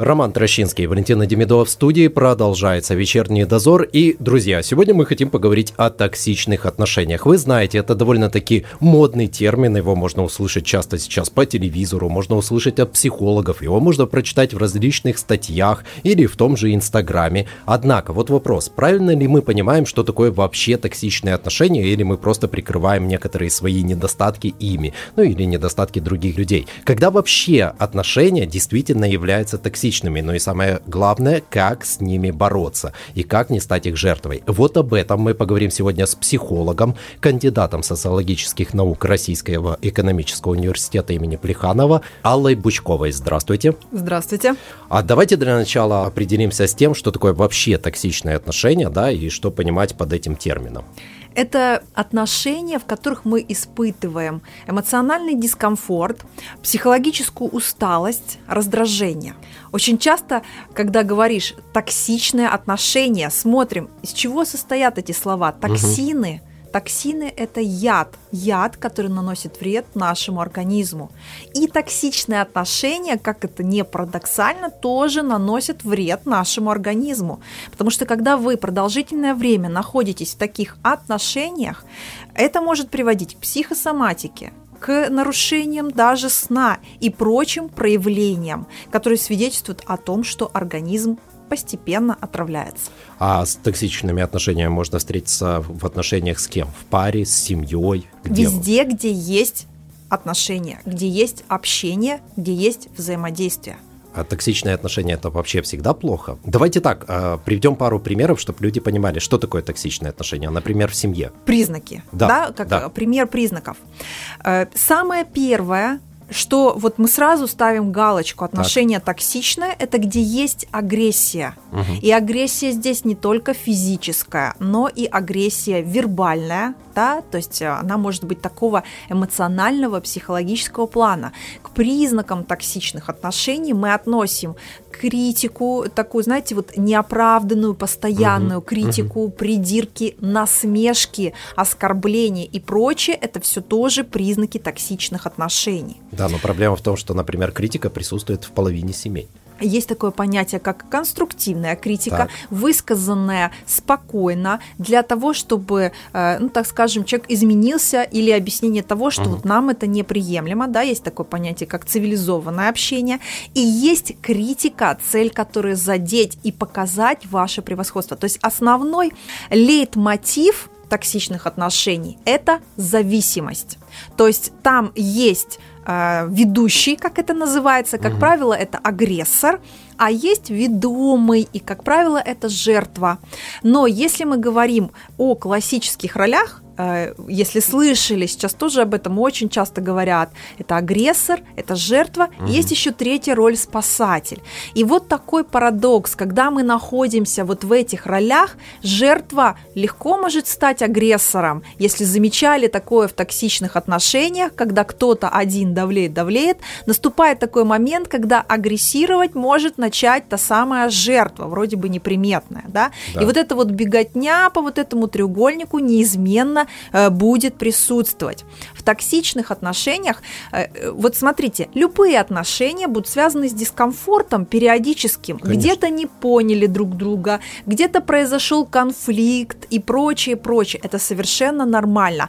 Роман Трощинский, Валентина Демидова в студии. Продолжается вечерний дозор. И, друзья, сегодня мы хотим поговорить о токсичных отношениях. Вы знаете, это довольно-таки модный термин. Его можно услышать часто сейчас по телевизору, можно услышать от психологов. Его можно прочитать в различных статьях или в том же Инстаграме. Однако, вот вопрос, правильно ли мы понимаем, что такое вообще токсичные отношения, или мы просто прикрываем некоторые свои недостатки ими, ну или недостатки других людей? Когда вообще отношения действительно являются токсичными? Токсичными, но и самое главное, как с ними бороться и как не стать их жертвой. Вот об этом мы поговорим сегодня с психологом, кандидатом социологических наук Российского экономического университета имени Плеханова Аллой Бучковой. Здравствуйте. Здравствуйте. А давайте для начала определимся с тем, что такое вообще токсичные отношения, да, и что понимать под этим термином. Это отношения, в которых мы испытываем эмоциональный дискомфорт, психологическую усталость, раздражение. Очень часто, когда говоришь токсичные отношения, смотрим, из чего состоят эти слова. Токсины. Угу Токсины – это яд, яд, который наносит вред нашему организму. И токсичные отношения, как это не парадоксально, тоже наносят вред нашему организму. Потому что когда вы продолжительное время находитесь в таких отношениях, это может приводить к психосоматике, к нарушениям даже сна и прочим проявлениям, которые свидетельствуют о том, что организм постепенно отравляется. А с токсичными отношениями можно встретиться в отношениях с кем? В паре, с семьей? Где? Везде, где есть отношения, где есть общение, где есть взаимодействие. А токсичные отношения это вообще всегда плохо? Давайте так, э, приведем пару примеров, чтобы люди понимали, что такое токсичные отношения, например, в семье. Признаки, да, да как да. пример признаков. Э, самое первое что вот мы сразу ставим галочку отношения так. токсичное, это где есть агрессия. Угу. И агрессия здесь не только физическая, но и агрессия вербальная, да, то есть э, она может быть такого эмоционального, психологического плана. К признакам токсичных отношений мы относим критику, такую, знаете, вот неоправданную, постоянную угу, критику, угу. придирки, насмешки, оскорбления и прочее, это все тоже признаки токсичных отношений. Да, но проблема в том, что, например, критика присутствует в половине семей. Есть такое понятие, как конструктивная критика, так. высказанная спокойно для того, чтобы, э, ну так скажем, человек изменился или объяснение того, что угу. вот нам это неприемлемо, да, есть такое понятие, как цивилизованное общение, и есть критика, цель которой задеть и показать ваше превосходство. То есть основной лейтмотив токсичных отношений – это зависимость. То есть там есть ведущий, как это называется, как угу. правило, это агрессор, а есть ведомый, и, как правило, это жертва. Но если мы говорим о классических ролях, если слышали, сейчас тоже об этом очень часто говорят, это агрессор, это жертва, угу. есть еще третья роль спасатель. И вот такой парадокс, когда мы находимся вот в этих ролях, жертва легко может стать агрессором. Если замечали такое в токсичных отношениях, когда кто-то один давлеет, давлеет, наступает такой момент, когда агрессировать может начать та самая жертва, вроде бы неприметная, да? да. И вот эта вот беготня по вот этому треугольнику неизменно Э, будет присутствовать. В токсичных отношениях, э, вот смотрите, любые отношения будут связаны с дискомфортом периодическим. Где-то не поняли друг друга, где-то произошел конфликт и прочее, прочее. Это совершенно нормально.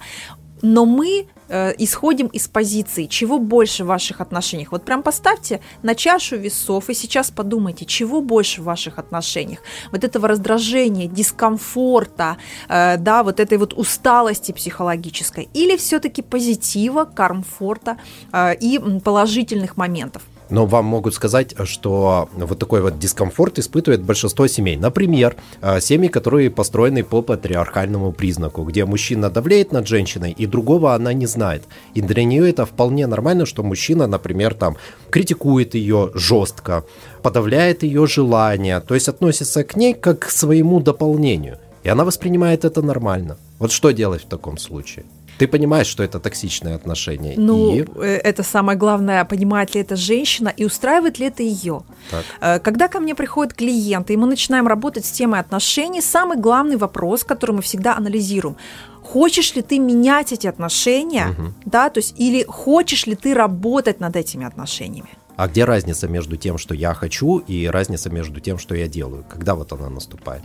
Но мы э, исходим из позиции, чего больше в ваших отношениях. Вот прям поставьте на чашу весов и сейчас подумайте, чего больше в ваших отношениях. Вот этого раздражения, дискомфорта, э, да, вот этой вот усталости психологической, или все-таки позитива, комфорта э, и положительных моментов но вам могут сказать, что вот такой вот дискомфорт испытывает большинство семей. Например, э, семьи, которые построены по патриархальному признаку, где мужчина давлеет над женщиной, и другого она не знает. И для нее это вполне нормально, что мужчина, например, там критикует ее жестко, подавляет ее желания, то есть относится к ней как к своему дополнению. И она воспринимает это нормально. Вот что делать в таком случае? Ты понимаешь, что это токсичные отношения. Ну, и... э, это самое главное, понимает ли это женщина и устраивает ли это ее. Так. Э, когда ко мне приходят клиенты, и мы начинаем работать с темой отношений, самый главный вопрос, который мы всегда анализируем, хочешь ли ты менять эти отношения, угу. да, то есть или хочешь ли ты работать над этими отношениями. А где разница между тем, что я хочу, и разница между тем, что я делаю? Когда вот она наступает?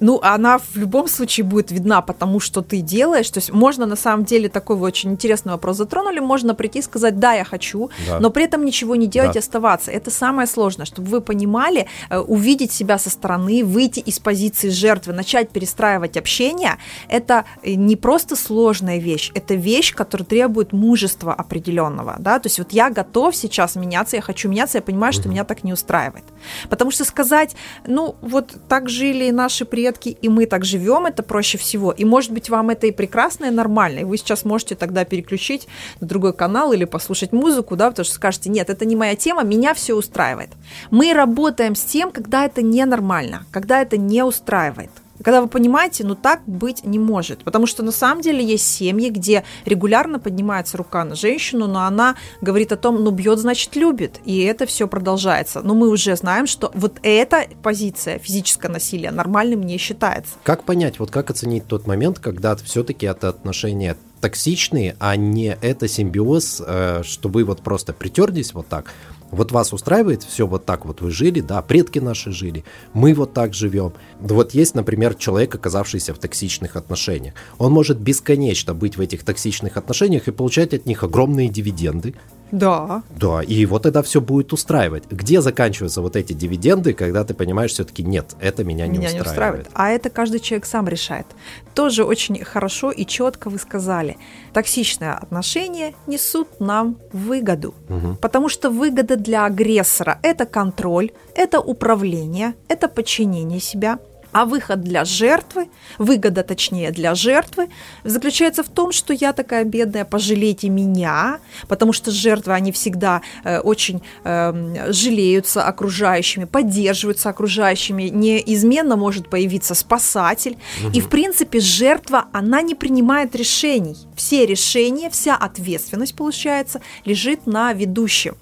Ну, она в любом случае будет видна потому, что ты делаешь. То есть можно на самом деле такой вот очень интересный вопрос затронули, можно прийти и сказать, да, я хочу, да. но при этом ничего не делать да. и оставаться. Это самое сложное, чтобы вы понимали, э, увидеть себя со стороны, выйти из позиции жертвы, начать перестраивать общение. Это э, не просто сложная вещь, это вещь, которая требует мужества определенного, да, то есть вот я готов сейчас меняться, я хочу меняться, я понимаю, что угу. меня так не устраивает. Потому что сказать, ну, вот так жили наши предки, предки, и мы так живем, это проще всего. И может быть вам это и прекрасно, и нормально, и вы сейчас можете тогда переключить на другой канал или послушать музыку, да, потому что скажете, нет, это не моя тема, меня все устраивает. Мы работаем с тем, когда это ненормально, когда это не устраивает. Когда вы понимаете, ну так быть не может. Потому что на самом деле есть семьи, где регулярно поднимается рука на женщину, но она говорит о том, ну бьет, значит любит. И это все продолжается. Но мы уже знаем, что вот эта позиция физическое насилие нормальным не считается. Как понять, вот как оценить тот момент, когда все-таки это отношения токсичные, а не это симбиоз, э, чтобы вот просто притерлись вот так, вот вас устраивает все вот так вот вы жили, да, предки наши жили, мы вот так живем. Вот есть, например, человек, оказавшийся в токсичных отношениях. Он может бесконечно быть в этих токсичных отношениях и получать от них огромные дивиденды, да. Да, и вот тогда все будет устраивать. Где заканчиваются вот эти дивиденды, когда ты понимаешь все-таки нет, это меня не меня устраивает. не устраивает. А это каждый человек сам решает. Тоже очень хорошо и четко вы сказали. Токсичные отношения несут нам выгоду. Угу. Потому что выгода для агрессора – это контроль, это управление, это подчинение себя – а выход для жертвы, выгода точнее для жертвы, заключается в том, что я такая бедная, пожалейте меня, потому что жертвы, они всегда э, очень э, жалеются окружающими, поддерживаются окружающими, неизменно может появиться спасатель. Угу. И в принципе жертва, она не принимает решений. Все решения, вся ответственность, получается, лежит на ведущем.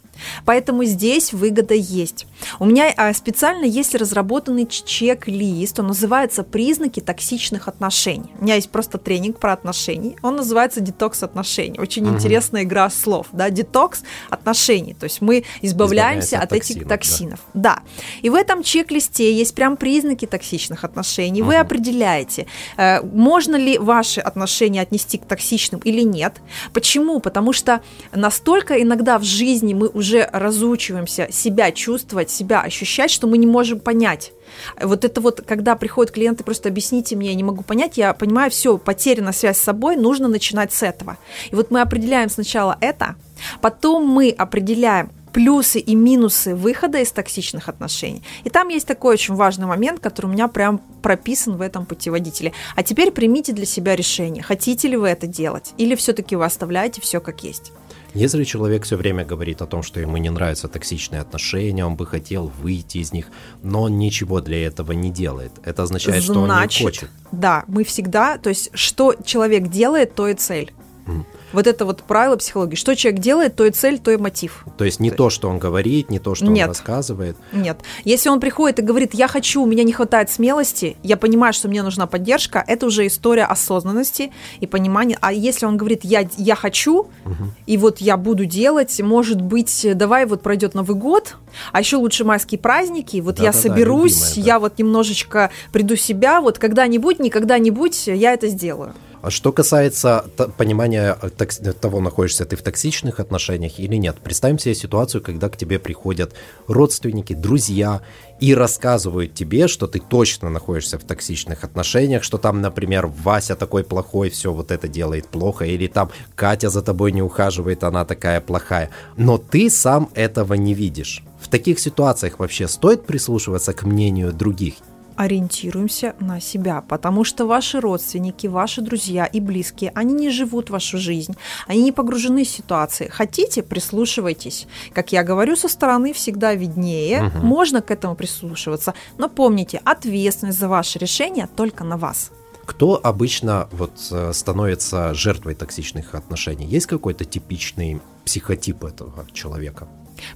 Поэтому здесь выгода есть. У меня а, специально есть разработанный чек-лист, он называется «Признаки токсичных отношений». У меня есть просто тренинг про отношения, он называется «Детокс отношений». Очень угу. интересная игра слов, да, детокс отношений, то есть мы избавляемся от, от этих токсинов. Да. да. И в этом чек-листе есть прям признаки токсичных отношений. Угу. Вы определяете, э, можно ли ваши отношения отнести к токсичным или нет. Почему? Потому что настолько иногда в жизни мы уже разучиваемся себя чувствовать, себя ощущать, что мы не можем понять. Вот это вот, когда приходят клиенты, просто объясните мне, я не могу понять, я понимаю, все, потеряна связь с собой, нужно начинать с этого. И вот мы определяем сначала это, потом мы определяем, плюсы и минусы выхода из токсичных отношений. И там есть такой очень важный момент, который у меня прям прописан в этом путеводителе. А теперь примите для себя решение, хотите ли вы это делать, или все-таки вы оставляете все как есть. Если человек все время говорит о том, что ему не нравятся токсичные отношения, он бы хотел выйти из них, но он ничего для этого не делает, это означает, Значит, что он не хочет. Да, мы всегда, то есть что человек делает, то и цель. Mm. Вот это вот правило психологии. Что человек делает, то и цель, то и мотив. То есть не то, то что он говорит, не то, что Нет. он рассказывает. Нет. Если он приходит и говорит, я хочу, у меня не хватает смелости, я понимаю, что мне нужна поддержка, это уже история осознанности и понимания. А если он говорит, я, я хочу, угу. и вот я буду делать, может быть, давай вот пройдет Новый год, а еще лучше майские праздники, вот да, я да, соберусь, да, любимая, я вот немножечко приду себя, вот когда-нибудь, никогда-нибудь я это сделаю. А что касается понимания э, того, находишься ты в токсичных отношениях или нет, представим себе ситуацию, когда к тебе приходят родственники, друзья и рассказывают тебе, что ты точно находишься в токсичных отношениях, что там, например, Вася такой плохой, все вот это делает плохо, или там Катя за тобой не ухаживает, она такая плохая. Но ты сам этого не видишь. В таких ситуациях вообще стоит прислушиваться к мнению других ориентируемся на себя, потому что ваши родственники, ваши друзья и близкие, они не живут вашу жизнь, они не погружены в ситуации. Хотите, прислушивайтесь. Как я говорю, со стороны всегда виднее, угу. можно к этому прислушиваться, но помните, ответственность за ваше решение только на вас. Кто обычно вот э, становится жертвой токсичных отношений? Есть какой-то типичный психотип этого человека?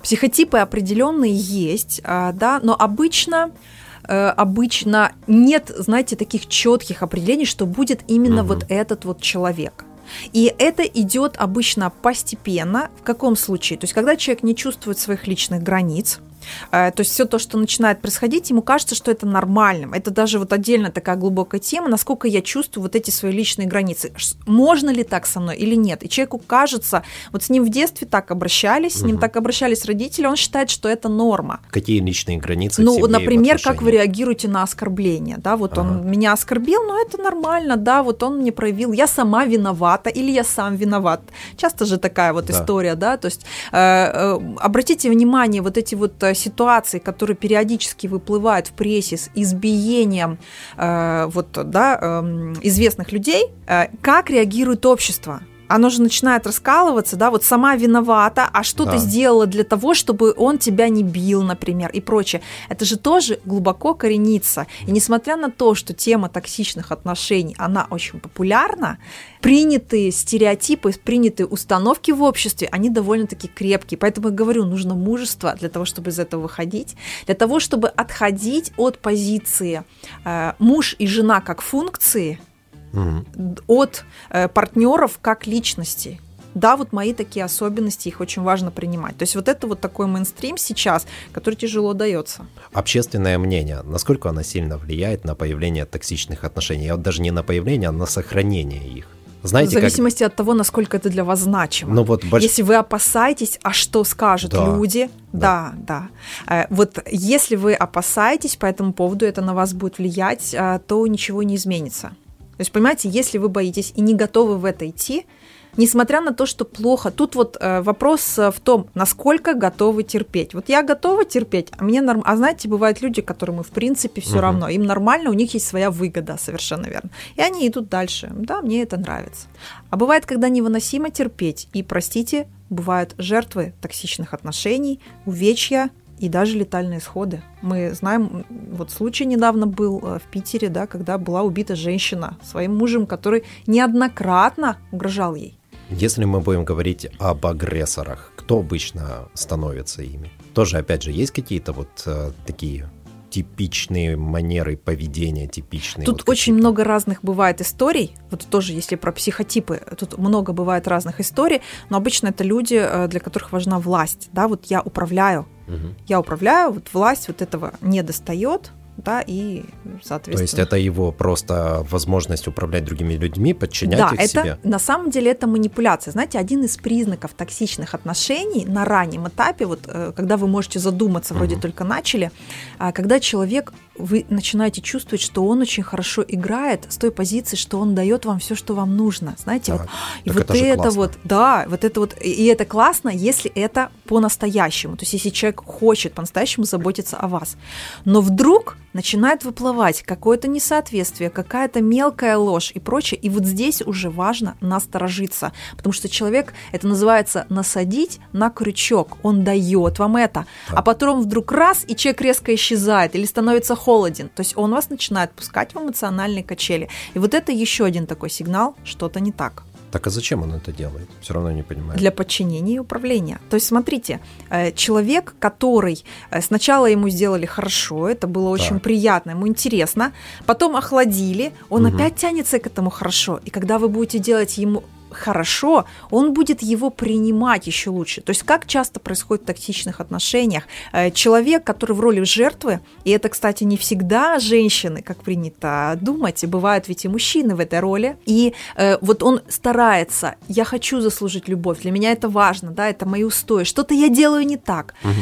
Психотипы определенные есть, а, да, но обычно э, обычно нет, знаете, таких четких определений, что будет именно угу. вот этот вот человек. И это идет обычно постепенно. В каком случае? То есть, когда человек не чувствует своих личных границ, то есть все то, что начинает происходить, ему кажется, что это нормальным. Это даже вот отдельно такая глубокая тема, насколько я чувствую вот эти свои личные границы. Можно ли так со мной или нет? И человеку кажется, вот с ним в детстве так обращались, с ним так обращались родители, он считает, что это норма. Какие личные границы? Ну, например, как вы реагируете на оскорбление, да, вот ага. он меня оскорбил, но это нормально, да, вот он мне проявил, я сама виновата или я сам виноват. Часто же такая вот да. история, да, то есть э, э, обратите внимание, вот эти вот э, ситуации, которые периодически выплывают в прессе с избиением э, вот, да, э, известных людей, э, как реагирует общество? Оно же начинает раскалываться, да, вот сама виновата, а что да. ты сделала для того, чтобы он тебя не бил, например, и прочее. Это же тоже глубоко коренится. И несмотря на то, что тема токсичных отношений, она очень популярна, принятые стереотипы, принятые установки в обществе, они довольно-таки крепкие. Поэтому я говорю, нужно мужество для того, чтобы из этого выходить, для того, чтобы отходить от позиции э, муж и жена как функции, угу. от э, партнеров как личностей. Да, вот мои такие особенности, их очень важно принимать. То есть вот это вот такой мейнстрим сейчас, который тяжело дается. Общественное мнение, насколько оно сильно влияет на появление токсичных отношений? Я вот даже не на появление, а на сохранение их. Знаете, в зависимости как... от того, насколько это для вас значимо. Ну, вот больш... Если вы опасаетесь, а что скажут да. люди, да, да. да. Э, вот если вы опасаетесь по этому поводу, это на вас будет влиять, э, то ничего не изменится. То есть, понимаете, если вы боитесь и не готовы в это идти, несмотря на то, что плохо, тут вот э, вопрос э, в том, насколько готовы терпеть. Вот я готова терпеть, а мне норм... А знаете, бывают люди, которым в принципе все угу. равно, им нормально, у них есть своя выгода, совершенно верно. И они идут дальше. Да, мне это нравится. А бывает, когда невыносимо терпеть, и, простите, бывают жертвы токсичных отношений, увечья, и даже летальные исходы. Мы знаем, вот случай недавно был э, в Питере, да, когда была убита женщина своим мужем, который неоднократно угрожал ей. Если мы будем говорить об агрессорах, кто обычно становится ими? Тоже, опять же, есть какие-то вот э, такие типичные манеры поведения, типичные. Тут вот очень много разных бывает историй. Вот тоже, если про психотипы, тут много бывает разных историй, но обычно это люди, э, для которых важна власть. Да, вот я управляю, угу. я управляю, вот власть вот этого не достает, да, и, соответственно... То есть это его просто возможность управлять другими людьми, подчинять да, их это, себе? на самом деле это манипуляция. Знаете, один из признаков токсичных отношений на раннем этапе, вот э, когда вы можете задуматься, вроде угу. только начали, а, когда человек, вы начинаете чувствовать, что он очень хорошо играет с той позиции, что он дает вам все, что вам нужно. Знаете, да. вот, и вот это, это вот, да, вот это вот, и это классно, если это по-настоящему. То есть если человек хочет по-настоящему заботиться о вас. Но вдруг начинает выплывать какое-то несоответствие, какая-то мелкая ложь и прочее. И вот здесь уже важно насторожиться, потому что человек, это называется насадить на крючок. Он дает вам это, а потом вдруг раз, и человек резко исчезает или становится холоден. То есть он вас начинает пускать в эмоциональные качели. И вот это еще один такой сигнал, что-то не так. Так а зачем он это делает? Все равно не понимаю. Для подчинения и управления. То есть, смотрите, э, человек, который э, сначала ему сделали хорошо, это было очень так. приятно, ему интересно, потом охладили, он угу. опять тянется к этому хорошо. И когда вы будете делать ему хорошо, он будет его принимать еще лучше. То есть как часто происходит в токсичных отношениях? Э, человек, который в роли жертвы, и это, кстати, не всегда женщины, как принято думать, бывают ведь и мужчины в этой роли, и э, вот он старается, я хочу заслужить любовь, для меня это важно, да, это мои устои, что-то я делаю не так. Угу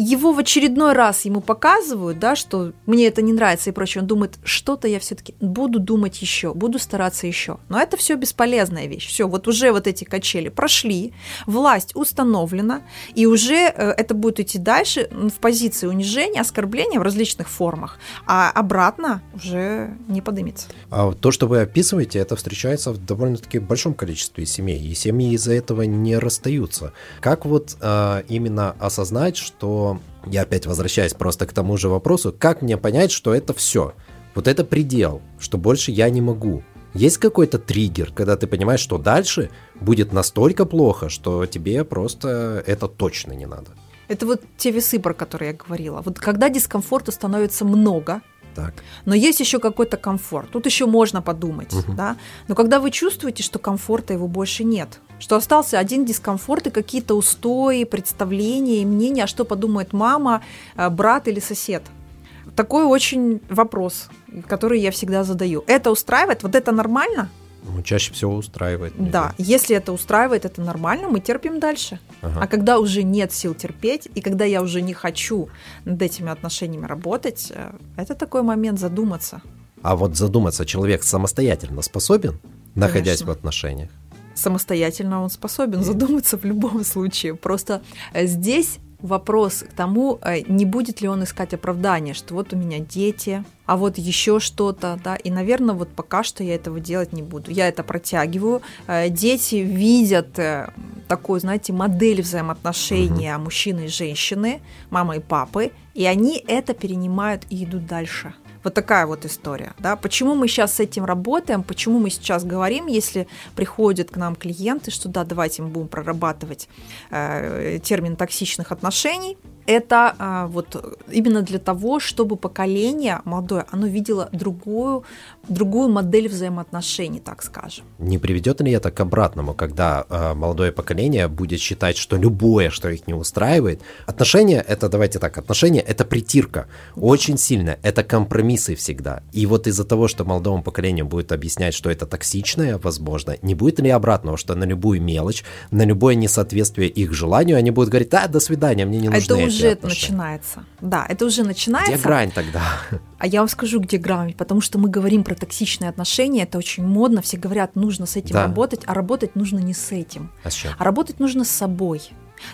его в очередной раз ему показывают, да, что мне это не нравится и прочее, он думает, что-то я все-таки буду думать еще, буду стараться еще. Но это все бесполезная вещь. Все, вот уже вот эти качели прошли, власть установлена, и уже э, это будет идти дальше в позиции унижения, оскорбления в различных формах, а обратно уже не подымется. А то, что вы описываете, это встречается в довольно-таки большом количестве семей, и семьи из-за этого не расстаются. Как вот э, именно осознать, что я опять возвращаюсь просто к тому же вопросу, как мне понять, что это все? Вот это предел, что больше я не могу. Есть какой-то триггер, когда ты понимаешь, что дальше будет настолько плохо, что тебе просто это точно не надо. Это вот те весы, про которые я говорила. Вот когда дискомфорта становится много, Так. но есть еще какой-то комфорт. Тут еще можно подумать, Мгм. да. Но когда вы чувствуете, что комфорта его больше нет, что остался один дискомфорт и какие-то устои, представления и мнения, а что подумает мама, э, брат или сосед. Такой очень вопрос, который я всегда задаю. Это устраивает? Вот это нормально? Ну, чаще всего устраивает. меня. Да. Если это устраивает, это нормально, мы терпим дальше. Ага. А когда уже нет сил терпеть, и когда я уже не хочу над этими отношениями работать, э, это такой момент задуматься. А вот задуматься, человек самостоятельно способен, находясь Конечно. в отношениях? Самостоятельно он способен задуматься в любом случае. Просто э, здесь вопрос к тому, э, не будет ли он искать оправдание, что вот у меня дети, а вот еще что-то, да, и, наверное, вот пока что я этого делать не буду. Я это протягиваю. Э, Дети видят э, такую, знаете, модель взаимоотношения мужчины и женщины, мамы и папы, и они это перенимают и идут дальше. Вот такая вот история. Да? Почему мы сейчас с этим работаем, почему мы сейчас говорим, если приходят к нам клиенты, что да, давайте мы будем прорабатывать э, термин токсичных отношений, это а, вот именно для того, чтобы поколение молодое, оно видело другую, другую модель взаимоотношений, так скажем. Не приведет ли это к обратному, когда э, молодое поколение будет считать, что любое, что их не устраивает, отношения это, давайте так, отношения это притирка, очень сильно, это компромиссы всегда. И вот из-за того, что молодому поколению будет объяснять, что это токсичное, возможно, не будет ли обратного, что на любую мелочь, на любое несоответствие их желанию, они будут говорить, да, до свидания, мне не А нужны это эти уже отношения». начинается. Да, это уже начинается. Где грань тогда? А я вам скажу, где грань, потому что мы говорим про токсичные отношения, это очень модно, все говорят, нужно с этим Да. работать, а работать нужно не с этим, А с чем? а работать нужно с собой.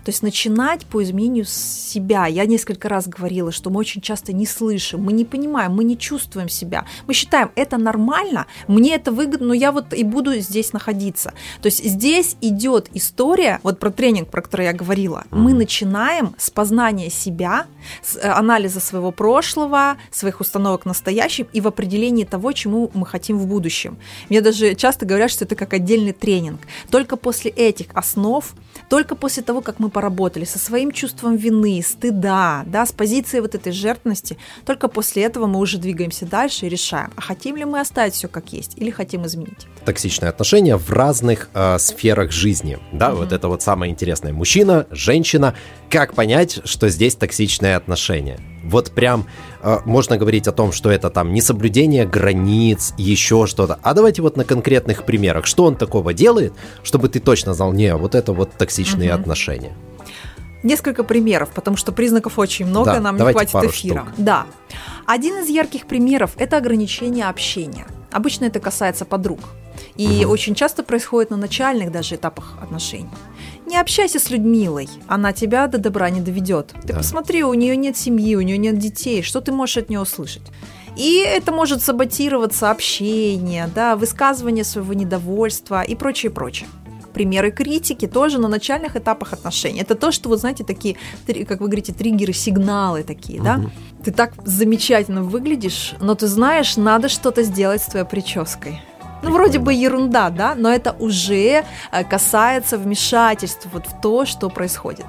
То есть начинать по изменению себя. Я несколько раз говорила, что мы очень часто не слышим, мы не понимаем, мы не чувствуем себя. Мы считаем, это нормально, мне это выгодно, но я вот и буду здесь находиться. То есть здесь идет история, вот про тренинг, про который я говорила. Мы начинаем с познания себя, с э, анализа своего прошлого, своих установок в настоящем и в определении того, чему мы хотим в будущем. Мне даже часто говорят, что это как отдельный тренинг. Только после этих основ, только после того, как мы поработали со своим чувством вины, стыда, да, с позиции вот этой жертвенности, только после этого мы уже двигаемся дальше и решаем, а хотим ли мы оставить все как есть или хотим изменить. токсичные отношения в разных э, сферах жизни. Да, вот это вот самое интересное. Мужчина, женщина. Как понять, что здесь токсичные отношения? Вот прям э, можно говорить о том, что это там несоблюдение границ, еще что-то. А давайте вот на конкретных примерах. Что он такого делает, чтобы ты точно знал, не, вот это вот токсичные Мгм. отношения. Несколько примеров, потому что признаков очень много, Да, нам не хватит эфира. штук. Да. Один из ярких примеров – это ограничение общения. Обычно это касается подруг. И Мгм. очень часто происходит на начальных даже этапах отношений. Не общайся с Людмилой, она тебя до добра не доведет. Ты Да. посмотри, у нее нет семьи, у нее нет детей, что ты можешь от нее услышать? И это может саботироваться общение, да, высказывание своего недовольства и прочее, прочее. Примеры критики тоже на начальных этапах отношений. Это то, что, вот знаете, такие, как вы говорите, триггеры, сигналы такие, да? Мгм. Ты так замечательно выглядишь, но ты знаешь, надо что-то сделать с твоей прической. Ну, вроде бы ерунда, да, но это уже э, касается вмешательства вот в то, что происходит.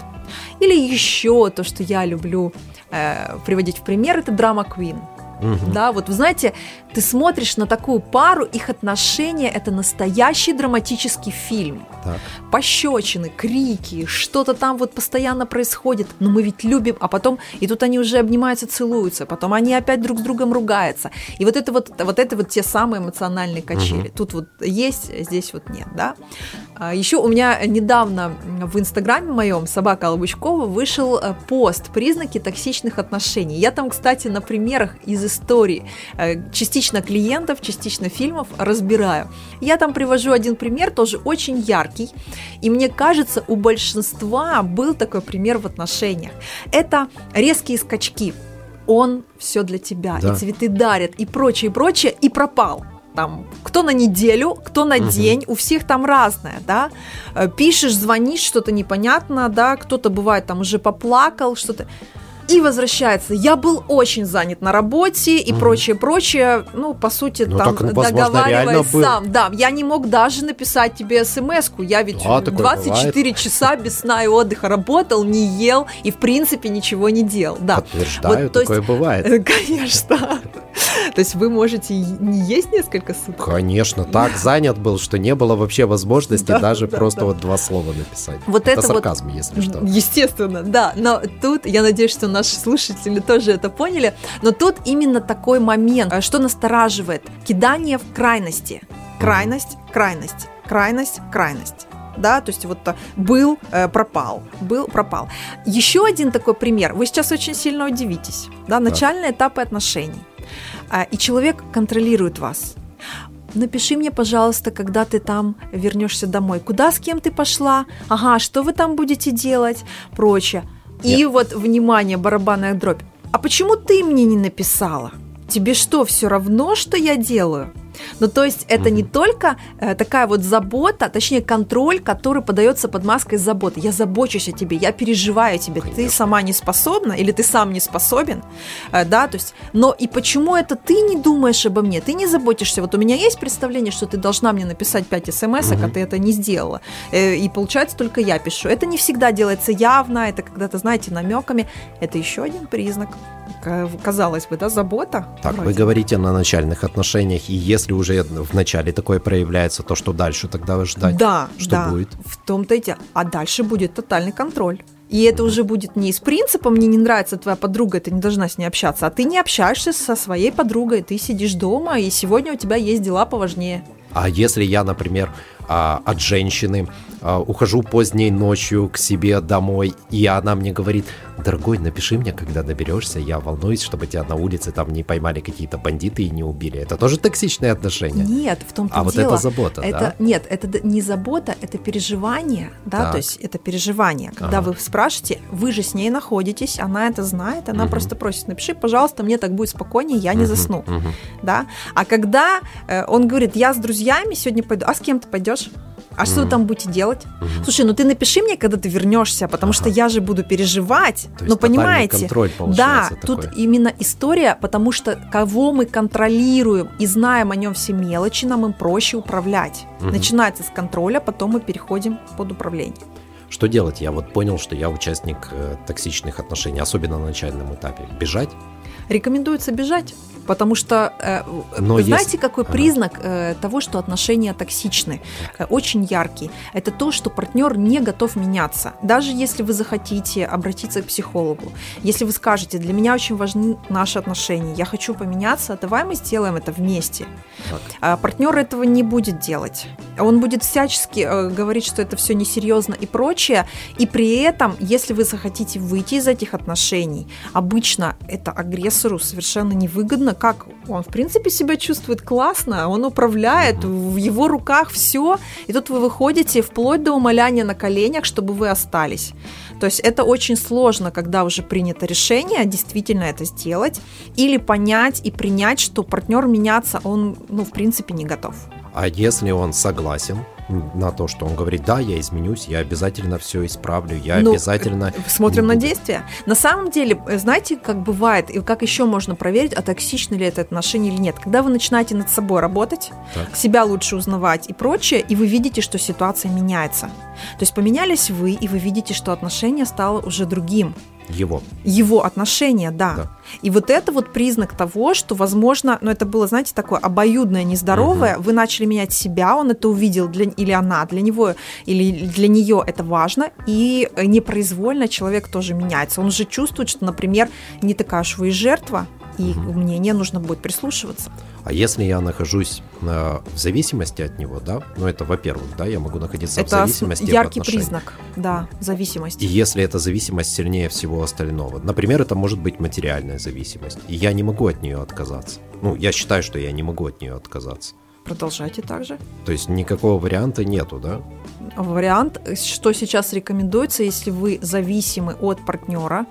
Или еще то, что я люблю э, приводить в пример, это драма Queen. Мгм. Да, вот вы знаете, ты смотришь на такую пару, их отношения это настоящий драматический фильм. Так. Пощечины, крики, что-то там вот постоянно происходит. Но мы ведь любим, а потом, и тут они уже обнимаются, целуются, потом они опять друг с другом ругаются. И вот это вот, вот это вот те самые эмоциональные качели. Мгм. Тут вот есть, здесь вот нет, да. А, Еще у меня недавно в инстаграме моем собака Лобучкова вышел э, пост «Признаки токсичных отношений». Я там, кстати, на примерах из истории э, частично клиентов, частично фильмов разбираю. Я там привожу один пример, тоже очень яркий. И мне кажется, у большинства был такой пример в отношениях. Это резкие скачки. Он все для тебя, Да. и цветы дарит, и прочее, и прочее, и пропал там, кто на неделю, кто на Мгм. день, у всех там разное, да. Э, Пишешь, звонишь, что-то непонятно, да, кто-то бывает там уже поплакал, что-то. и возвращается. Я был очень занят на работе и прочее, прочее. Ну, по сути, Ну, там так, реально договариваясь был. сам. Да, я не мог даже написать тебе смс-ку. Я ведь Да, такое 24 часа без сна и отдыха работал, не ел и, в принципе, ничего не делал. Да. Подтверждаю, Вот, то есть- такое бывает. Э, Конечно. То есть вы можете не есть несколько суток? Конечно, так занят был, что не было вообще возможности Да, даже да, просто да. вот два слова написать. Вот это вот- сарказм, если что. Естественно, да. Но тут, я надеюсь, что наши слушатели тоже это поняли, но тут именно такой момент, э, что настораживает. Кидание в крайности. Крайность, крайность, крайность, крайность. Да, то есть вот э, был, э, пропал, был, пропал. Еще один такой пример. Вы сейчас очень сильно удивитесь. Да, начальные этапы отношений. А, И человек контролирует вас. Напиши мне, пожалуйста, когда ты там вернешься домой. Куда с кем ты пошла? Ага, что вы там будете делать? Прочее. И Нет. вот, внимание, барабанная дробь. А почему ты мне не написала? Тебе что, все равно, что я делаю? Ну, то есть это не только э, такая вот забота, точнее контроль, который подается под маской заботы. Я забочусь о тебе, я переживаю о тебе. Ты Конечно. сама не способна или ты сам не способен, э, да, то есть. Но и почему это ты не думаешь обо мне? Ты не заботишься. Вот у меня есть представление, что ты должна мне написать 5 смс, а ты это не сделала. Э, И получается только я пишу. Это не всегда делается явно, это когда-то, знаете, намеками. Это еще один признак. К- Казалось бы, да, забота. Так, вы вроде. говорите на начальных отношениях, и если уже в начале такое проявляется, то что дальше тогда ждать? Да, Что да. будет? В том-то и дело. А дальше будет тотальный контроль. И это уже будет не из принципа «мне не нравится твоя подруга, ты не должна с ней общаться», а ты не общаешься со своей подругой, ты сидишь дома, и сегодня у тебя есть дела поважнее. А если я, например, а, от женщины ухожу поздней ночью к себе домой, и она мне говорит, дорогой, напиши мне, когда доберешься, я волнуюсь, чтобы тебя на улице там не поймали какие-то бандиты и не убили. Это тоже токсичные отношения? Нет, в том-то А вот дело. это забота, это, да? Нет, это не забота, это переживание, да, Так. то есть это переживание. Когда Ага. вы спрашиваете, вы же с ней находитесь, она это знает, она Мгм. просто просит, напиши, пожалуйста, мне так будет спокойнее, я не Мгм, засну. мгм. да. А когда э, он говорит, я с друзьями сегодня пойду, а с кем ты пойдешь? А что вы там будете делать? Слушай, ну ты напиши мне, когда ты вернешься, потому что я же буду переживать. То есть ну понимаете? контроль да, получается тут такой. именно история, потому что кого мы контролируем и знаем о нем все мелочи, нам им проще управлять. Мгм. Начинается с контроля, потом мы переходим под управление. Что делать? Я вот понял, что я участник э, токсичных отношений, особенно на начальном этапе. Бежать? Рекомендуется бежать, потому что э, Но знаете, какой Ага. признак э, того, что отношения токсичны, Э, очень яркий. Это то, что партнер не готов меняться. Даже если вы захотите обратиться к психологу, если вы скажете, для меня очень важны наши отношения, я хочу поменяться, давай мы сделаем это вместе. Так. А партнер этого не будет делать. Он будет всячески э, говорить, что это все несерьезно и прочее. И при этом, если вы захотите выйти из этих отношений, обычно это агрессору совершенно невыгодно. Как он, в принципе, себя чувствует классно, он управляет, в его руках все. И тут вы выходите вплоть до умоляния на коленях, чтобы вы остались. То есть это очень сложно, когда уже принято решение действительно это сделать или понять и принять, что партнер меняться, он, ну, в принципе, не готов. А если он согласен на то, что он говорит, да, я изменюсь, я обязательно все исправлю, я Ну, обязательно... Смотрим не на буду». действия. На самом деле, э, знаете, как бывает, и как еще можно проверить, а токсично ли это отношение или нет. Когда вы начинаете над собой работать, Так. себя лучше узнавать и прочее, и вы видите, что ситуация меняется. То есть поменялись вы, и вы видите, что отношение стало уже другим. Его. Его отношения, да. Да. И вот это вот признак того, что, возможно, ну это было, знаете, такое обоюдное, нездоровое. Вы начали менять себя, он это увидел, для, или она, для него, или для нее это важно, и э, непроизвольно человек тоже меняется. Он уже чувствует, что, например, не такая уж вы и жертва, и мнение нужно будет прислушиваться. А если я нахожусь э, в зависимости от него, да, ну это, во-первых, да, я могу находиться в это ос- зависимости в яркий признак, да, зависимости. И если эта зависимость сильнее всего остального, например, это может быть материальная зависимость, и я не могу от нее отказаться. Ну, я считаю, что я не могу от нее отказаться. продолжайте так же. То есть никакого варианта нету, да? Вариант, что сейчас рекомендуется, если вы зависимы от партнера,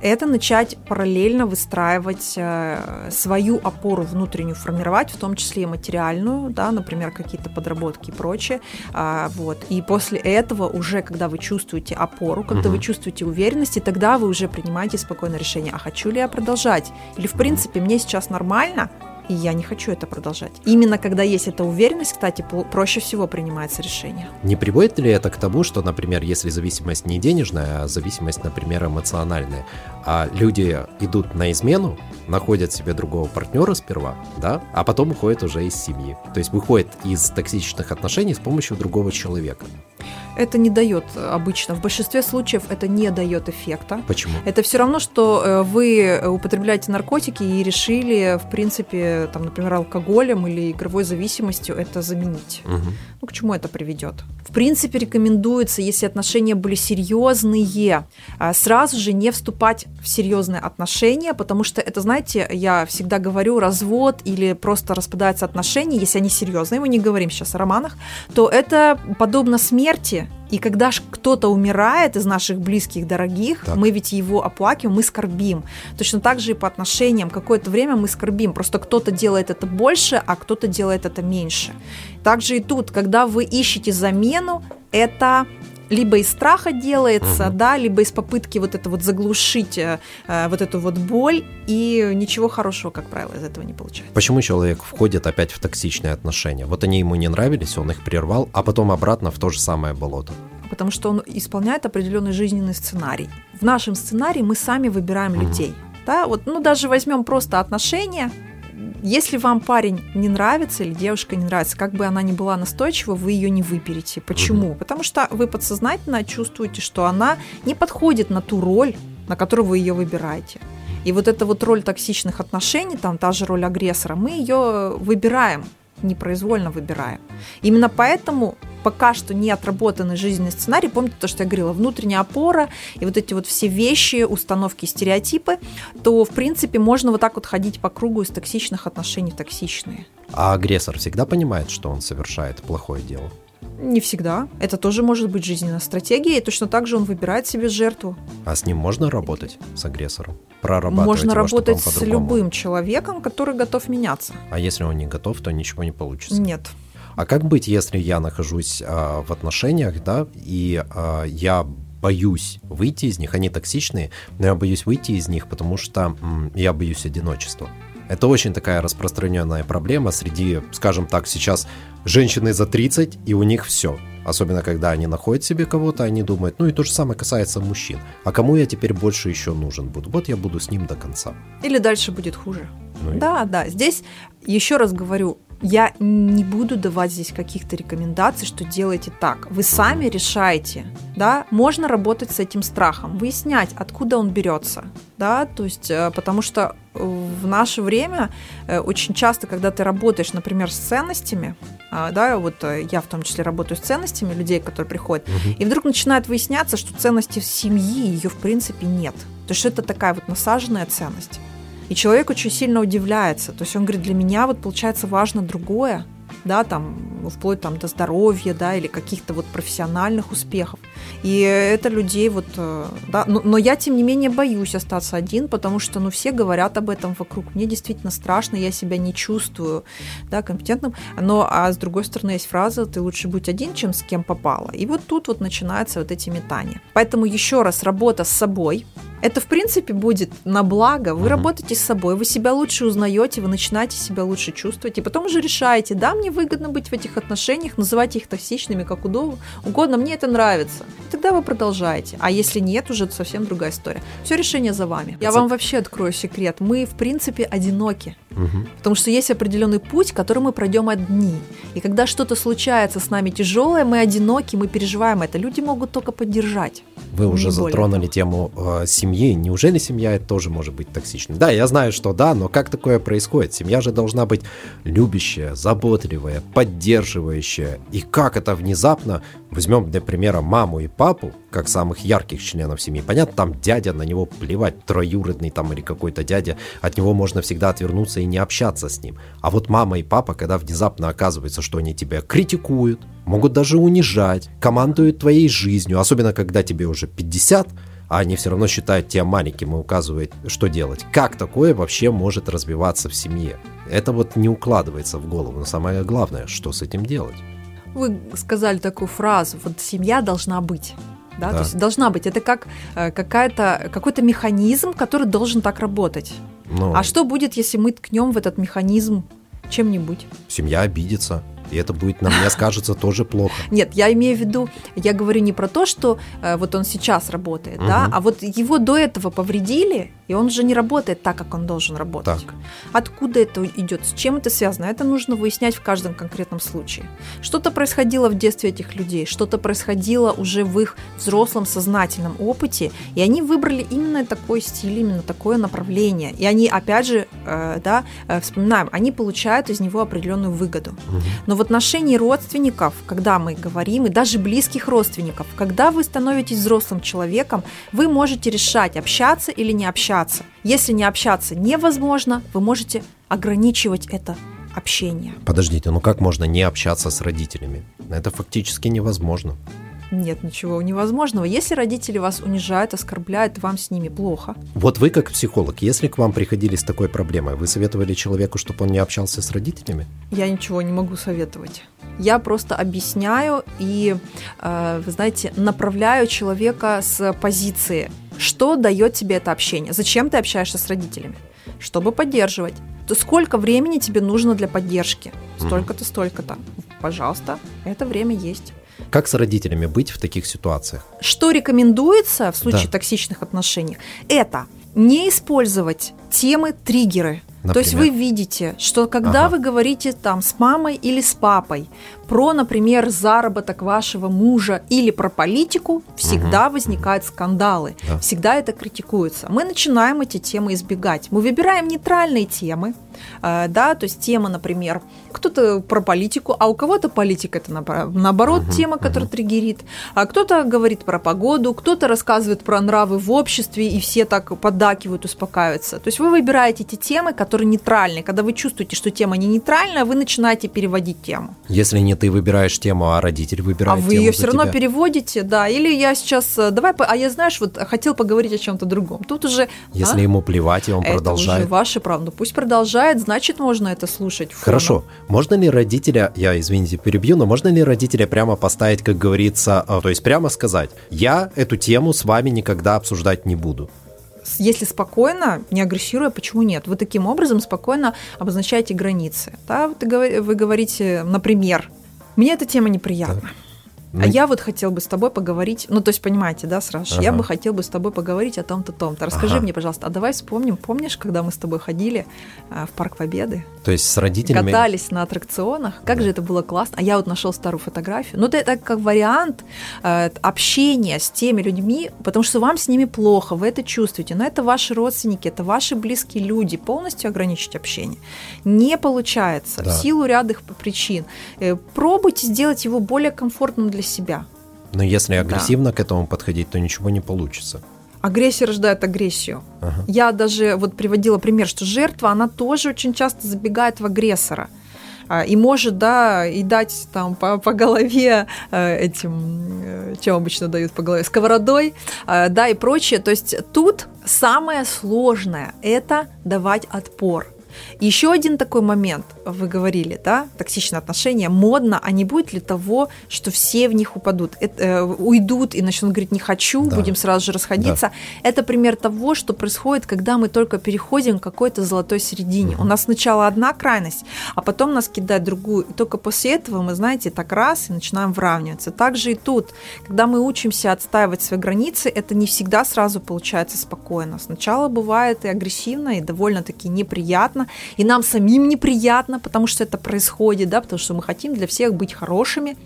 это начать параллельно выстраивать э, свою опору внутреннюю, формировать, в том числе и материальную, да, например, какие-то подработки и прочее. А, вот. И после этого уже, когда вы чувствуете опору, когда угу. вы чувствуете уверенность, и тогда вы уже принимаете спокойное решение, а хочу ли я продолжать? Или, в принципе, мне сейчас нормально, и я не хочу это продолжать. Именно когда есть эта уверенность, кстати, проще всего принимается решение. Не приводит ли это к тому, что, например, если зависимость не денежная, а зависимость, например, эмоциональная, а люди идут на измену, находят себе другого партнера сперва, да, а потом уходят уже из семьи. То есть выходят из токсичных отношений с помощью другого человека это не дает обычно. В большинстве случаев это не дает эффекта. Почему? Это все равно, что э, вы употребляете наркотики и решили, в принципе, там, например, алкоголем или игровой зависимостью это заменить. Угу. Ну, к чему это приведет? В принципе, рекомендуется, если отношения были серьезные, а, сразу же не вступать в серьезные отношения, потому что это, знаете, я всегда говорю, развод или просто распадаются отношения, если они серьезные, мы не говорим сейчас о романах, то это подобно смерти, и когда кто-то умирает из наших близких, дорогих, так. мы ведь его оплакиваем, мы скорбим. Точно так же и по отношениям. Какое-то время мы скорбим. Просто кто-то делает это больше, а кто-то делает это меньше. Также и тут, когда вы ищете замену, это либо из страха делается, угу. да, либо из попытки вот это вот заглушить э, э, вот эту вот боль, и ничего хорошего, как правило, из этого не получается. Почему человек входит опять в токсичные отношения? Вот они ему не нравились, он их прервал, а потом обратно в то же самое болото. Потому что он исполняет определенный жизненный сценарий. В нашем сценарии мы сами выбираем людей. Да, вот, ну даже возьмем просто отношения, если вам парень не нравится или девушка не нравится, как бы она ни была настойчива, вы ее не выберете. Почему? Угу. Потому что вы подсознательно чувствуете, что она не подходит на ту роль, на которую вы ее выбираете. И вот эта вот роль токсичных отношений, там та же роль агрессора, мы ее выбираем непроизвольно выбираем. Именно поэтому пока что не отработанный жизненный сценарий, помните то, что я говорила, внутренняя опора и вот эти вот все вещи, установки, стереотипы, то, в принципе, можно вот так вот ходить по кругу из токсичных отношений в токсичные. А агрессор всегда понимает, что он совершает плохое дело? Не всегда. Это тоже может быть жизненная стратегия, и точно так же он выбирает себе жертву. А с ним можно работать, с агрессором? Прорабатывать Можно его, работать с любым человеком, который готов меняться. А если он не готов, то ничего не получится? Нет. А как быть, если я нахожусь а, в отношениях, да, и а, я боюсь выйти из них, они токсичные, но я боюсь выйти из них, потому что м, я боюсь одиночества. Это очень такая распространенная проблема среди, скажем так, сейчас женщины за 30, и у них все. Особенно, когда они находят себе кого-то, они думают, ну и то же самое касается мужчин. А кому я теперь больше еще нужен буду? Вот я буду с ним до конца. Или дальше будет хуже. Ну, да, и... да. Здесь, еще раз говорю, я не буду давать здесь каких-то рекомендаций, что делайте так. Вы сами решаете, да, можно работать с этим страхом, выяснять, откуда он берется, да, то есть, э, потому что в наше время э, очень часто, когда ты работаешь, например, с ценностями, а, да, вот э, я в том числе работаю с ценностями людей, которые приходят, угу. и вдруг начинает выясняться, что ценности в семьи ее в принципе нет. То есть это такая вот насаженная ценность. И человек очень сильно удивляется. То есть он говорит, для меня вот получается важно другое, да, там, вплоть там до здоровья, да, или каких-то вот профессиональных успехов. И это людей вот, э, да, но, но я, тем не менее, боюсь остаться один, потому что, ну, все говорят об этом вокруг. Мне действительно страшно, я себя не чувствую, да, компетентным. Но, а с другой стороны, есть фраза, ты лучше будь один, чем с кем попало. И вот тут вот начинаются вот эти метания. Поэтому еще раз, работа с собой, это, в принципе, будет на благо. Вы mm работаете с собой, вы себя лучше узнаете, вы начинаете себя лучше чувствовать, и потом уже решаете, да, мне выгодно быть в этих отношениях, называйте их токсичными, как угодно, мне это нравится. И тогда вы продолжаете. А если нет, уже совсем другая история. Все решение за вами. Я вам вообще открою секрет. Мы, в принципе, одиноки. Угу. Потому что есть определенный путь, который мы пройдем одни. И когда что-то случается с нами тяжелое, мы одиноки, мы переживаем это. Люди могут только поддержать. Вы уже затронули тему э, семьи. Неужели семья это тоже может быть токсичной? Да, я знаю, что да, но как такое происходит? Семья же должна быть любящая, заботливая, поддерживающая. И как это внезапно, возьмем для примера маму и папу, как самых ярких членов семьи. Понятно, там дядя, на него плевать, троюродный там или какой-то дядя, от него можно всегда отвернуться и не общаться с ним. А вот мама и папа, когда внезапно оказывается, что они тебя критикуют, могут даже унижать, командуют твоей жизнью, особенно когда тебе уже 50, а они все равно считают тебя маленьким и указывают, что делать. Как такое вообще может развиваться в семье? Это вот не укладывается в голову. Но самое главное, что с этим делать? Вы сказали такую фразу, вот семья должна быть. Да, Да. то есть должна быть. Это как э, какая-то, какой-то механизм, который должен так работать. Ну, А что будет, если мы ткнем в этот механизм чем-нибудь? семья обидится, и это будет на мне скажется тоже плохо. Нет, я имею в виду, я говорю не про то, что э, вот он сейчас работает, да, Мгм. а вот его до этого повредили, и он уже не работает так, как он должен работать. Так. Откуда это идет, с чем это связано? Это нужно выяснять в каждом конкретном случае. Что-то происходило в детстве этих людей, что-то происходило уже в их взрослом сознательном опыте, и они выбрали именно такой стиль, именно такое направление. И они, опять же, э, да, э, вспоминаем, они получают из него определенную выгоду. Но в отношении родственников, когда мы говорим, и даже близких родственников, когда вы становитесь взрослым человеком, вы можете решать, общаться или не общаться. Если не общаться невозможно, вы можете ограничивать это общение. Подождите, ну как можно не общаться с родителями? Это фактически невозможно. Нет ничего невозможного. Если родители вас унижают, оскорбляют, вам с ними плохо. Вот вы как психолог, если к вам приходили с такой проблемой, вы советовали человеку, чтобы он не общался с родителями? Я ничего не могу советовать. Я просто объясняю и, э, вы знаете, направляю человека с позиции, что дает тебе это общение, зачем ты общаешься с родителями, чтобы поддерживать. То сколько времени тебе нужно для поддержки? Столько-то, столько-то. Пожалуйста, это время есть. Как с родителями быть в таких ситуациях? Что рекомендуется в случае Да. токсичных отношений? Это не использовать темы-триггеры. То есть вы Например? видите, что когда Ага. вы говорите там с мамой или с папой про, например, заработок вашего мужа или про политику, всегда возникают скандалы, Да. всегда это критикуется. Мы начинаем эти темы избегать. Мы выбираем нейтральные темы, да, то есть тема, например, кто-то про политику, а у кого-то политика это наоборот Мгм, тема, которая триггерит, а кто-то говорит про погоду, кто-то рассказывает про нравы в обществе, и все так поддакивают, успокаиваются. То есть вы выбираете эти темы, которые нейтральные. Когда вы чувствуете, что тема не нейтральная, вы начинаете переводить тему. Если не ты выбираешь тему, а родитель А выбирает вы тему ее за все равно тебя. переводите, да. Или я сейчас, э, давай, а я, знаешь, вот хотел поговорить о чем-то другом. Тут уже Если а, ему плевать, и он это продолжает. уже ваше право. Ну пусть продолжает, значит, можно это слушать. фоном. Хорошо. Можно ли родителя, я, извините, перебью, но можно ли родителя прямо поставить, как говорится, а, то есть прямо сказать, я эту тему с вами никогда обсуждать не буду? Если спокойно, не агрессируя, почему нет? Вы таким образом спокойно обозначаете границы. Да? Вы, говор- вы говорите, например, мне эта тема неприятна. Ну, А я вот хотел бы с тобой поговорить, ну то есть понимаете, да, сразу же, я Ага. бы хотел бы с тобой поговорить о том-то, том-то. Расскажи Ага. мне, пожалуйста, а давай вспомним, помнишь, когда мы с тобой ходили а, в Парк Победы, То есть с родителями... катались на аттракционах, как же это было классно. А я вот нашел старую фотографию. Ну, это как вариант э, общения с теми людьми, потому что вам с ними плохо, вы это чувствуете. Но это ваши родственники, это ваши близкие люди. Полностью ограничить общение не получается Да. в силу ряда причин. Э, Пробуйте сделать его более комфортным для себя. Но если агрессивно к этому подходить, то ничего не получится. Агрессия рождает агрессию. Ага. Я даже вот приводила пример, что жертва, она тоже очень часто забегает в агрессора. А, И может, да, и дать там по, по голове э, этим, э, чем обычно дают по голове, сковородой, э, да, и прочее. То есть тут самое сложное – это давать отпор. Еще один такой момент, вы говорили, да, токсичные отношения, модно, а не будет ли того, что все в них упадут, Это, э, уйдут и начнут говорить «не хочу», Да. будем сразу же расходиться. Это пример того, что происходит, когда мы только переходим к какой-то золотой середине. У нас сначала одна крайность, а потом нас кидает другую. И только после этого мы, знаете, так раз и начинаем выравниваться. Так же и тут. Когда мы учимся отстаивать свои границы, это не всегда сразу получается спокойно. Сначала бывает и агрессивно, и довольно-таки неприятно. И нам самим неприятно, потому что это происходит, да, потому что мы хотим для всех быть хорошими.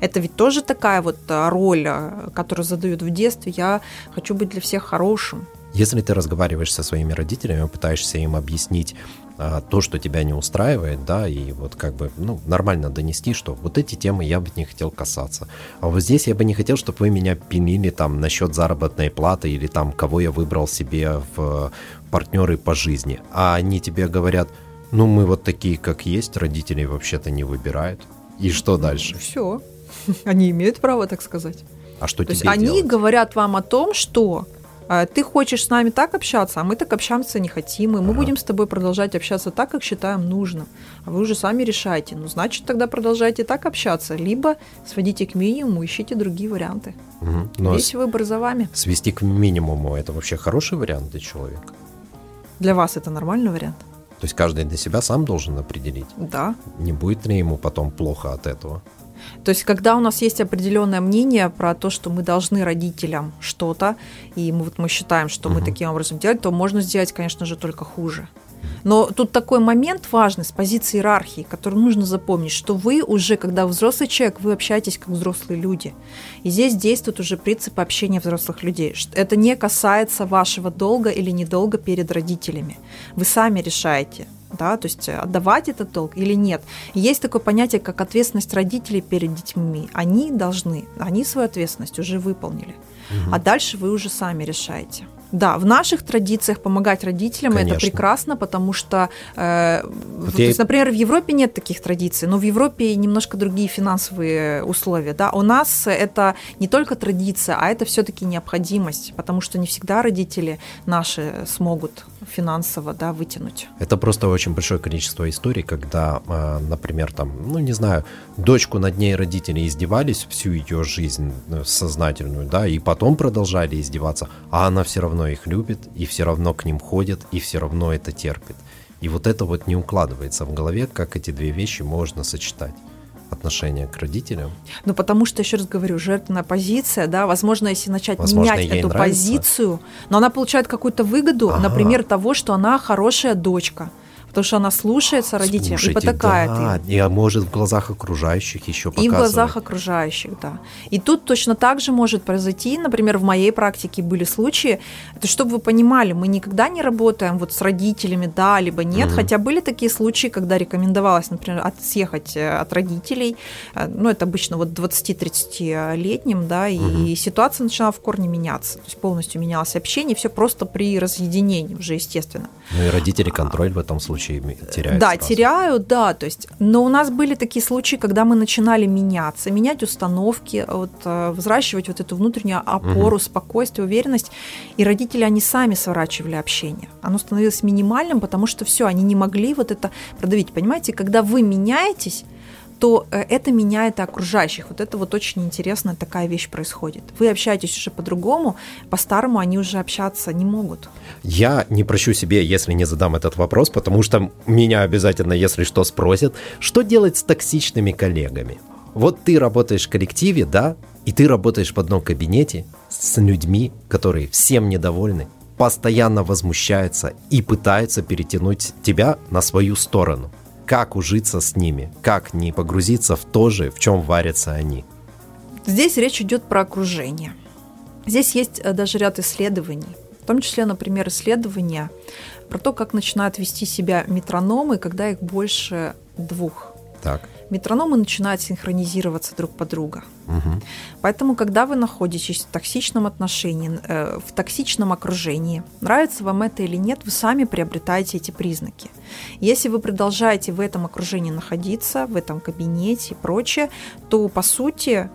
Это ведь тоже такая вот а, роль, а, которую задают в детстве. Я хочу быть для всех хорошим. Если ты разговариваешь со своими родителями, пытаешься им объяснить а, то, что тебя не устраивает, да, и вот как бы, ну, нормально донести, что вот эти темы я бы не хотел касаться. А вот здесь я бы не хотел, чтобы вы меня пилили там насчет заработной платы или там, кого я выбрал себе в партнеры по жизни. А они тебе говорят, ну, мы вот такие, как есть, родители вообще-то не выбирают. И что дальше? Все. Они имеют право так сказать. А что То тебе есть они делать? говорят вам о том, что э, ты хочешь с нами так общаться, а мы так общаться не хотим, и мы Ага. будем с тобой продолжать общаться так, как считаем нужным. А вы уже сами решаете. Ну, значит, тогда продолжайте так общаться, либо сводите к минимуму, ищите другие варианты. Мгм. Но Весь выбор за вами. свести к минимуму это вообще хороший вариант для человека? Для вас это нормальный вариант? То есть каждый для себя сам должен определить, Да. не будет ли ему потом плохо от этого. То есть, когда у нас есть определенное мнение про то, что мы должны родителям что-то, и мы, вот мы считаем, что мы Мгм. таким образом делать, то можно сделать, конечно же, только хуже. Но тут такой момент важный с позиции иерархии, который нужно запомнить, что вы уже, когда взрослый человек, вы общаетесь как взрослые люди. И здесь действует уже принцип общения взрослых людей. Ш- Это не касается вашего долга или недолга перед родителями. Вы сами решаете, да, то есть э, отдавать этот долг или нет. Есть такое понятие, как ответственность родителей перед детьми. Они должны, они свою ответственность уже выполнили. А дальше вы уже сами решаете. Да, в наших традициях помогать родителям Конечно. это прекрасно, потому что, э, Вот я есть, например, в Европе нет таких традиций, но в Европе немножко другие финансовые условия. Да? У нас это не только традиция, а это все-таки необходимость, потому что не всегда родители наши смогут финансово да, вытянуть. Это просто очень большое количество историй, когда, а, например, там, ну не знаю, дочку над ней родители издевались всю ее жизнь э, сознательную, да, и потом продолжали издеваться, а она все равно их любит, и все равно к ним ходит, и все равно это терпит. И вот это вот не укладывается в голове, как эти две вещи можно сочетать. Отношение к родителям. Ну, потому что, еще раз говорю, жертвенная позиция, да, возможно, если начать Возможно, менять эту нравится. позицию, но она получает какую-то выгоду, Ага. например, того, что она хорошая дочка, потому что она слушается родителям и Слушайте, потакает да, им. и а может в глазах окружающих еще И в глазах окружающих, да. И тут точно так же может произойти, например, в моей практике были случаи, это чтобы вы понимали, мы никогда не работаем вот с родителями, да, либо нет, Мгм. хотя были такие случаи, когда рекомендовалось, например, от, съехать э, от родителей, Э, ну, это обычно вот 20-30-летним, да, и Мгм. ситуация начинала в корне меняться, то есть полностью менялось общение, все просто при разъединении уже, естественно. Ну и родители контроль в этом случае ми- теряют. Да, сразу. теряют, да. То есть, но у нас были такие случаи, когда мы начинали меняться, менять установки, вот, э, взращивать вот эту внутреннюю опору, спокойствие, уверенность. И родители, они сами сворачивали общение. Оно становилось минимальным, потому что все, они не могли вот это продавить. Понимаете, когда вы меняетесь, то э, это меняет окружающих. Вот это вот очень интересная такая вещь происходит. Вы общаетесь уже по-другому, по-старому они уже общаться не могут. Я не прощу себе, если не задам этот вопрос, потому что меня обязательно, если что, спросят, что делать с токсичными коллегами? Вот ты работаешь в коллективе, да, и ты работаешь в одном кабинете с людьми, которые всем недовольны, постоянно возмущаются и пытаются перетянуть тебя на свою сторону. Как ужиться с ними? Как не погрузиться в то же, в чем варятся они? Здесь речь идет про окружение. Здесь есть э, даже ряд исследований, в том числе, например, исследования про то, как начинают вести себя метрономы, когда их больше двух. Так. Метрономы начинают синхронизироваться друг по друга. Мгм. Поэтому, когда вы находитесь в токсичном отношении, э, в токсичном окружении, нравится вам это или нет, вы сами приобретаете эти признаки. Если вы продолжаете в этом окружении находиться, в этом кабинете и прочее, то, по сути,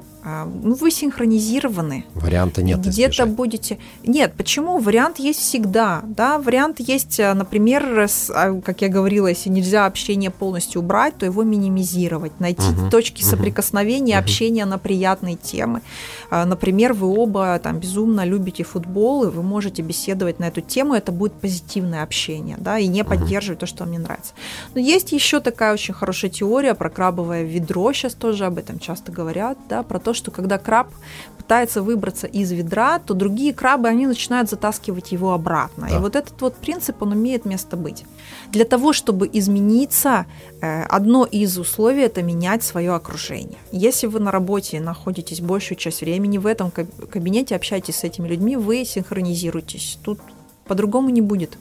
ну, вы синхронизированы. Варианта нет Где-то будете... Нет, почему? Вариант есть всегда. Да? Вариант есть, э, например, с- а, как я говорила, если нельзя общение полностью убрать, то его минимизировать, найти Мгм, точки мгм, соприкосновения, мгм. общения на приятные темы. А, Например, вы оба там безумно любите футбол, и вы можете беседовать на эту тему, это будет позитивное общение, да, и не поддерживать то, что вам не нравится. Но есть еще такая очень хорошая теория про крабовое ведро, сейчас тоже об этом часто говорят, да, про то, что когда краб пытается выбраться из ведра, то другие крабы, они начинают затаскивать его обратно. Да. И вот этот вот принцип, он имеет место быть. Для того, чтобы измениться, э, одно из условий – это менять свое окружение. Если вы на работе находитесь большую часть времени в этом каб- кабинете, общаетесь с этими людьми, вы синхронизируетесь. Тут по-другому не будет.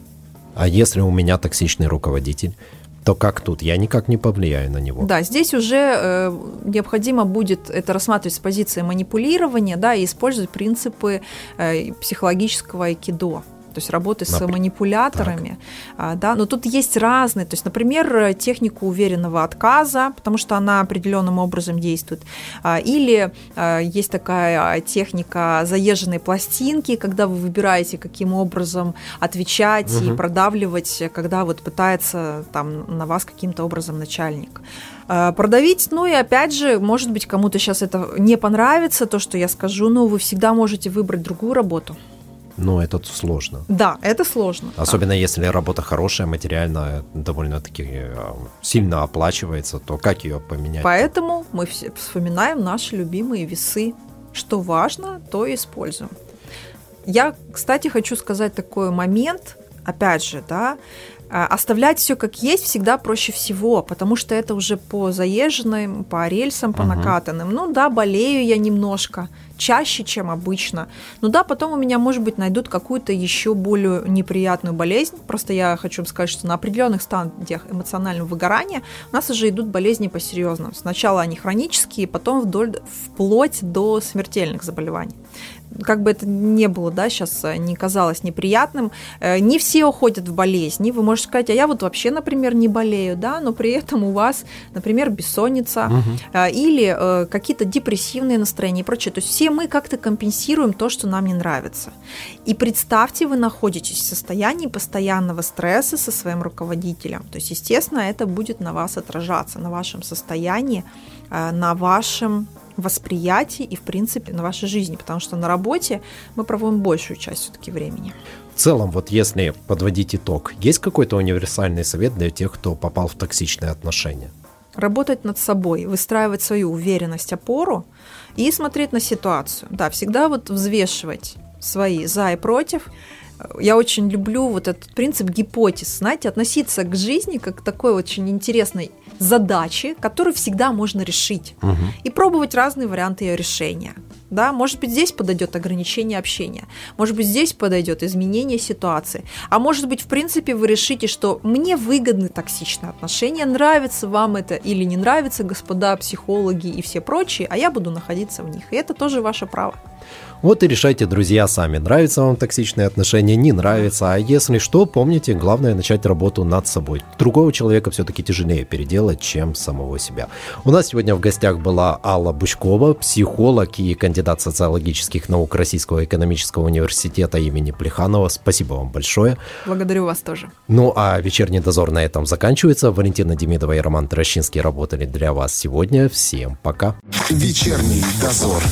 А если у меня токсичный руководитель, то как тут? Я никак не повлияю на него. Да, здесь уже э, необходимо будет это рассматривать с позиции манипулирования, да, и использовать принципы э, психологического айкидо то есть работы с Например. манипуляторами. А, да, но тут есть разные, то есть, например, технику уверенного отказа, потому что она определенным образом действует. А, или а, есть такая техника заезженной пластинки, когда вы выбираете, каким образом отвечать угу. и продавливать, когда вот пытается там на вас каким-то образом начальник продавить. Ну и опять же, может быть, кому-то сейчас это не понравится, то, что я скажу, но вы всегда можете выбрать другую работу. Но это сложно. Да, это сложно. Особенно да. если работа хорошая, материально довольно-таки э, сильно оплачивается, то как ее поменять? Поэтому мы все вспоминаем наши любимые весы. Что важно, то используем. Я, кстати, хочу сказать такой момент, опять же, да, а, оставлять все как есть всегда проще всего, потому что это уже по заезженным, по рельсам, по накатанным. Ну да, болею я немножко, чаще, чем обычно. Ну да, потом у меня, может быть, найдут какую-то еще более неприятную болезнь. Просто я хочу сказать, что на определенных стадиях эмоционального выгорания у нас уже идут болезни по-серьезному. Сначала они хронические, потом вдоль, вплоть до смертельных заболеваний как бы это не было, да, сейчас э, не казалось неприятным, э, не все уходят в болезни. Вы можете сказать, а я вот вообще, например, не болею, да, но при этом у вас, например, бессонница угу. или какие-то депрессивные настроения и прочее. То есть все мы как-то компенсируем то, что нам не нравится. И представьте, вы находитесь в состоянии постоянного стресса со своим руководителем. То есть, естественно, это будет на вас отражаться, на вашем состоянии, на вашем восприятии и, в принципе, на вашей жизни, потому что на работе мы проводим большую часть все-таки времени. В целом, вот если подводить итог, есть какой-то универсальный совет для тех, кто попал в токсичные отношения? Работать над собой, выстраивать свою уверенность, опору и смотреть на ситуацию. Да, всегда вот взвешивать свои за и против. Я очень люблю вот этот принцип гипотез, знаете, относиться к жизни как к такой очень интересной задачи, которую всегда можно решить, угу. и пробовать разные варианты ее решения. Да, может быть, здесь подойдет ограничение общения, может быть, здесь подойдет изменение ситуации, а может быть, в принципе, вы решите, что мне выгодны токсичные отношения, нравится вам это или не нравится, господа психологи и все прочие, а я буду находиться в них, и это тоже ваше право. Вот и решайте, друзья, сами, нравятся вам токсичные отношения, не нравится. А если что, помните, главное начать работу над собой. Другого человека все-таки тяжелее переделать, чем самого себя. У нас сегодня в гостях была Алла Бучкова, психолог и кандидат социологических наук Российского экономического университета имени Плеханова. Спасибо вам большое. Благодарю вас тоже. Ну а вечерний дозор на этом заканчивается. Валентина Демидова и Роман Трощинский работали для вас сегодня. Всем пока. Вечерний дозор.